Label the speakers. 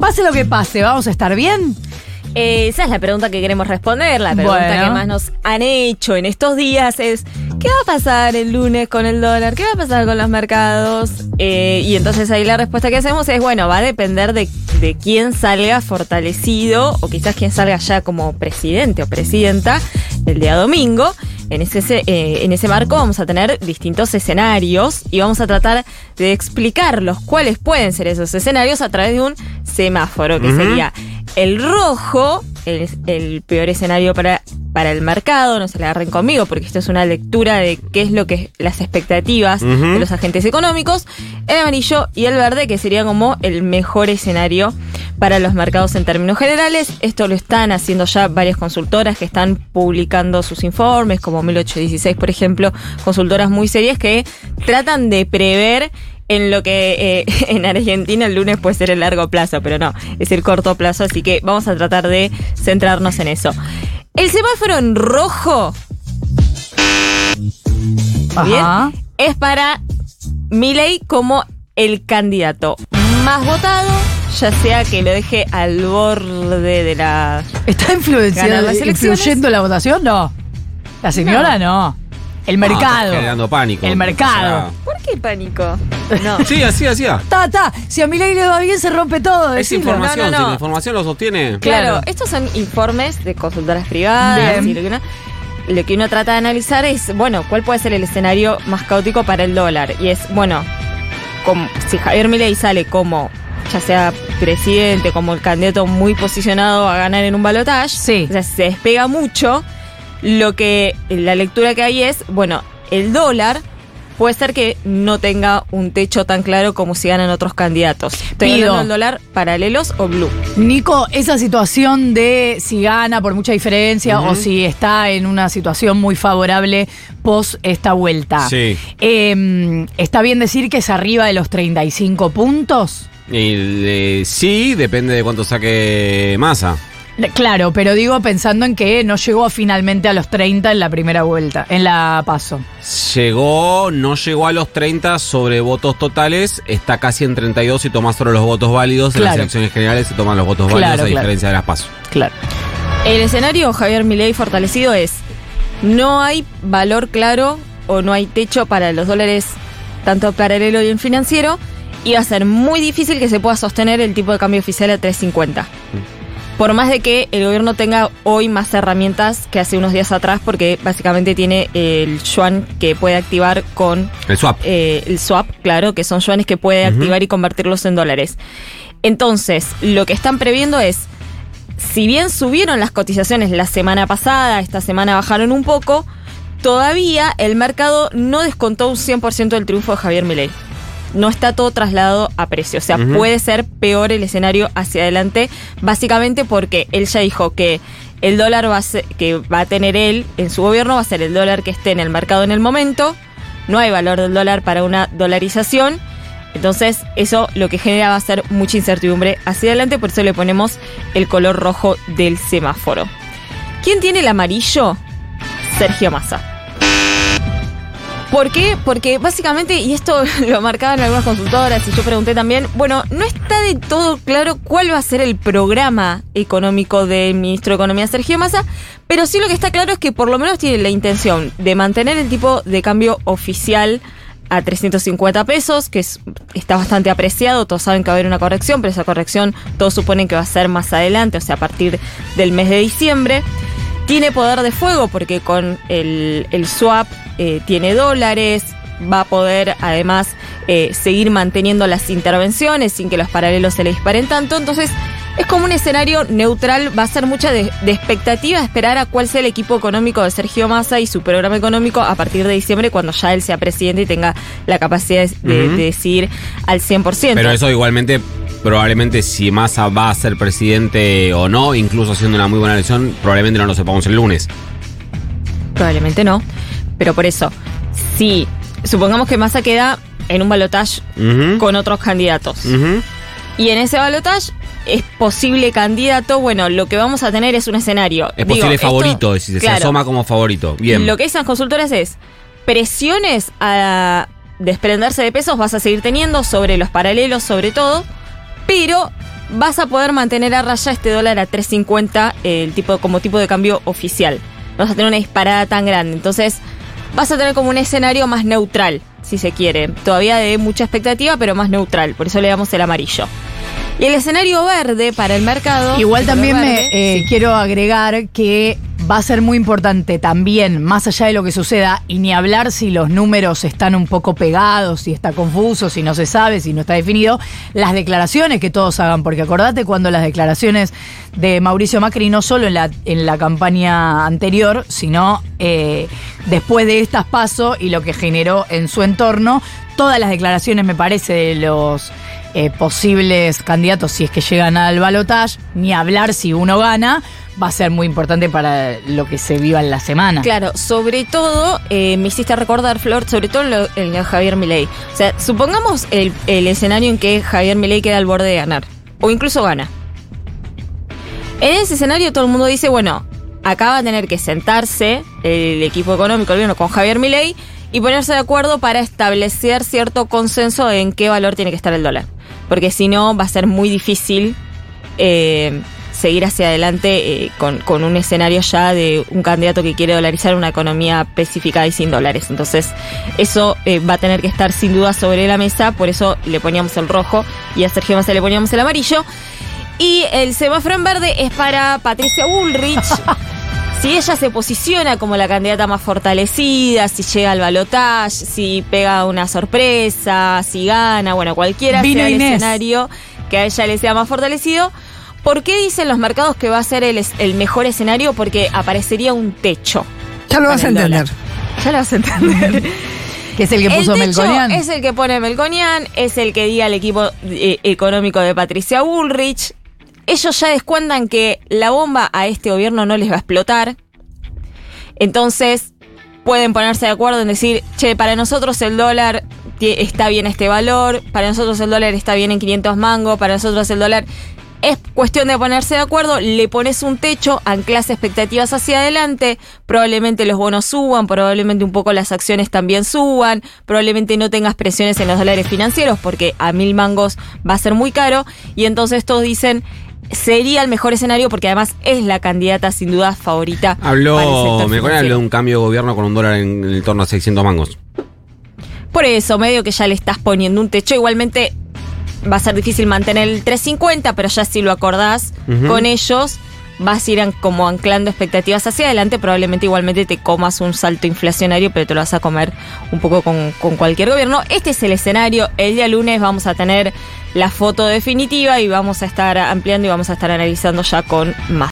Speaker 1: Pase lo que pase, ¿vamos a estar bien?
Speaker 2: Eh, esa es la pregunta que queremos responder. La pregunta
Speaker 1: Bueno.
Speaker 2: que más nos han hecho en estos días es: ¿qué va a pasar el lunes con el dólar? ¿Qué va a pasar con los mercados? Eh, y entonces ahí la respuesta que hacemos es: bueno, va a depender de, de quién salga fortalecido o quizás quién salga ya como presidente o presidenta el día domingo. En ese, se- eh, en ese marco vamos a tener distintos escenarios y vamos a tratar de explicarlos cuáles pueden ser esos escenarios a través de un semáforo, que sería el rojo, el, el peor escenario para, para el mercado, no se le agarren conmigo porque esto es una lectura de qué es lo que las expectativas de los agentes económicos, el amarillo y el verde que sería como el mejor escenario para los mercados en términos generales. Esto lo están haciendo ya varias consultoras que están publicando sus informes, como 1816 por ejemplo, consultoras muy serias que tratan de prever en lo que eh, en Argentina el lunes puede ser el largo plazo, pero no, es el corto plazo, así que vamos a tratar de centrarnos en eso. El semáforo en rojo bien, es para Milei como el candidato más votado, ya sea que lo deje al borde de la...
Speaker 1: ¿Está influenciando, influyendo la votación? No. La señora no. El
Speaker 3: No,
Speaker 1: mercado.
Speaker 3: está generando pánico.
Speaker 1: El mercado.
Speaker 2: ¿Por qué pánico? No.
Speaker 3: Sí, así, así.
Speaker 1: Ta, ta. Si a mi ley le va bien, se rompe todo.
Speaker 3: Es
Speaker 1: decilo.
Speaker 3: información,
Speaker 2: No, no,
Speaker 3: si la información lo sostiene.
Speaker 2: Claro,
Speaker 1: Claro.
Speaker 2: estos son informes de consultoras privadas
Speaker 1: Bien.
Speaker 2: y lo que, uno, lo que uno trata de analizar es, bueno, ¿cuál puede ser el escenario más caótico para el dólar? Y es, bueno, como, si Javier Milei sale como, ya sea presidente, como el candidato muy posicionado a ganar en un balotaje,
Speaker 1: Sí.
Speaker 2: o sea, si se despega mucho, lo que la lectura que hay es, bueno, el dólar puede ser que no tenga un techo tan claro como si ganan otros candidatos. Estoy
Speaker 1: Pido.
Speaker 2: hablando del dólar paralelos o blue.
Speaker 1: Nico, esa situación de si gana por mucha diferencia o si está en una situación muy favorable post esta vuelta.
Speaker 3: Sí.
Speaker 1: Eh, ¿Está bien decir que es arriba de los 35 puntos?
Speaker 3: Y, eh, sí, depende de cuánto saque masa.
Speaker 1: Claro, pero digo pensando en que no llegó finalmente a los 30 en la primera vuelta, en la paso.
Speaker 3: Llegó, no llegó a los 30 sobre votos totales, está casi en 32 y toma solo los votos válidos. En las elecciones generales se toman los votos
Speaker 1: Claro,
Speaker 3: válidos a
Speaker 1: claro.
Speaker 3: diferencia de las PASO.
Speaker 1: Claro.
Speaker 2: El escenario Javier Milei fortalecido es no hay valor claro o no hay techo para los dólares tanto paralelo y en financiero y va a ser muy difícil que se pueda sostener el tipo de cambio oficial a 350. Por más de que el gobierno tenga hoy más herramientas que hace unos días atrás porque básicamente tiene el yuan que puede activar con
Speaker 3: El swap.
Speaker 2: eh, el swap, claro, que son yuanes que puede activar y convertirlos en dólares. Entonces, lo que están previendo es, si bien subieron las cotizaciones la semana pasada, esta semana bajaron un poco, todavía el mercado no descontó un 100% del triunfo de Javier Milei. No está todo trasladado a precio, o sea, puede ser peor el escenario hacia adelante, básicamente porque él ya dijo que el dólar va a ser- que va a tener él en su gobierno va a ser el dólar que esté en el mercado en el momento. No hay valor del dólar para una dolarización. Entonces, eso lo que genera va a ser mucha incertidumbre hacia adelante, por eso le ponemos el color rojo del semáforo. ¿Quién tiene el amarillo? Sergio Massa. ¿Por qué? Porque básicamente, y esto lo marcaban algunas consultoras y yo pregunté también, bueno, no está de todo claro cuál va a ser el programa económico del ministro de Economía Sergio Massa, pero sí lo que está claro es que por lo menos tiene la intención de mantener el tipo de cambio oficial a 350 pesos, que es- está bastante apreciado, todos saben que va a haber una corrección, pero esa corrección todos suponen que va a ser más adelante, o sea, a partir del mes de diciembre. Tiene poder de fuego porque con el, el swap eh, tiene dólares, va a poder además eh, seguir manteniendo las intervenciones sin que los paralelos se le disparen tanto. Entonces es como un escenario neutral, va a ser mucha de, de expectativa esperar a cuál sea el equipo económico de Sergio Massa y su programa económico a partir de diciembre cuando ya él sea presidente y tenga la capacidad de,
Speaker 3: Ujú.
Speaker 2: de decidir al 100%.
Speaker 3: Pero eso igualmente, probablemente si Massa va a ser presidente o no, incluso haciendo una muy buena elección, probablemente no lo sepamos el lunes.
Speaker 2: Probablemente no. Pero por eso, si supongamos que Massa queda en un balotaje con otros candidatos y en ese balotaje es posible candidato, bueno, lo que vamos a tener es un escenario.
Speaker 3: Es
Speaker 2: Digo,
Speaker 3: posible
Speaker 2: esto-
Speaker 3: favorito, si se
Speaker 2: claro,
Speaker 3: asoma como favorito. Bien.
Speaker 2: Lo que esas consultoras es presiones a desprenderse de pesos vas a seguir teniendo sobre los paralelos sobre todo, pero vas a poder mantener a raya este dólar a 3.50 el tipo, como tipo de cambio oficial. No vas a tener una disparada tan grande. Entonces, vas a tener como un escenario más neutral, si se quiere. Todavía de mucha expectativa, pero más neutral. Por eso le damos el amarillo. Y el escenario verde para el mercado.
Speaker 1: Igual también me eh,
Speaker 2: sí.
Speaker 1: quiero agregar que va a ser muy importante también, más allá de lo que suceda, y ni hablar si los números están un poco pegados, si está confuso, si no se sabe, si no está definido, las declaraciones que todos hagan, porque acordate cuando las declaraciones de Mauricio Macri, no solo en la, en la campaña anterior, sino eh, después de estas pasos y lo que generó en su entorno, todas las declaraciones, me parece, de los eh, posibles candidatos, si es que llegan al balotaje, ni hablar si uno gana, va a ser muy importante para lo que se viva en la semana.
Speaker 2: Claro, sobre todo, eh, me hiciste recordar, Flor, sobre todo en lo, en de Javier Milei. O sea, supongamos el, el escenario en que Javier Milei queda al borde de ganar, o incluso gana. En ese escenario todo el mundo dice, bueno, acá va a tener que sentarse el equipo económico, el con Javier Milei y ponerse de acuerdo para establecer cierto consenso en qué valor tiene que estar el dólar. Porque si no, va a ser muy difícil eh, seguir hacia adelante eh, con, con un escenario ya de un candidato que quiere dolarizar una economía específica y sin dólares. Entonces, eso eh, va a tener que estar sin duda sobre la mesa, por eso le poníamos el rojo y a Sergio Massa le poníamos el amarillo. Y el semáforo en verde es para Patricia Bullrich. si ella se posiciona como la candidata más fortalecida, si llega al balotaje, si pega una sorpresa, si gana, bueno, cualquiera
Speaker 1: Vino
Speaker 2: sea el
Speaker 1: Inés.
Speaker 2: escenario que a ella le sea más fortalecido. ¿Por qué dicen los mercados que va a ser el, mejor escenario? Porque aparecería un techo.
Speaker 4: Ya lo vas a entender.
Speaker 2: dólar. Ya lo vas a entender.
Speaker 1: Que es el que puso
Speaker 2: el
Speaker 1: Melconian.
Speaker 2: es el que pone Melconian, es el que diga el equipo eh, económico de Patricia Bullrich. Ellos ya descuentan que la bomba a este gobierno no les va a explotar. Entonces, pueden ponerse de acuerdo en decir, che, para nosotros el dólar está bien este valor, para nosotros el dólar está bien en 500 mangos, para nosotros el dólar... Es cuestión de ponerse de acuerdo, le pones un techo, anclas expectativas hacia adelante, probablemente los bonos suban, probablemente un poco las acciones también suban, probablemente no tengas presiones en los dólares financieros porque a mil mangos va a ser muy caro y entonces todos dicen sería el mejor escenario porque además es la candidata sin duda favorita.
Speaker 3: Habló, me habló de un cambio de gobierno con un dólar en, en torno a 600 mangos.
Speaker 2: Por eso, medio que ya le estás poniendo un techo. Igualmente va a ser difícil mantener el 350, pero ya si lo acordás con ellos, vas a ir an- como anclando expectativas hacia adelante. Probablemente igualmente te comas un salto inflacionario, pero te lo vas a comer un poco con, con cualquier gobierno. Este es el escenario. El día lunes vamos a tener la foto definitiva y vamos a estar ampliando y vamos a estar analizando ya con más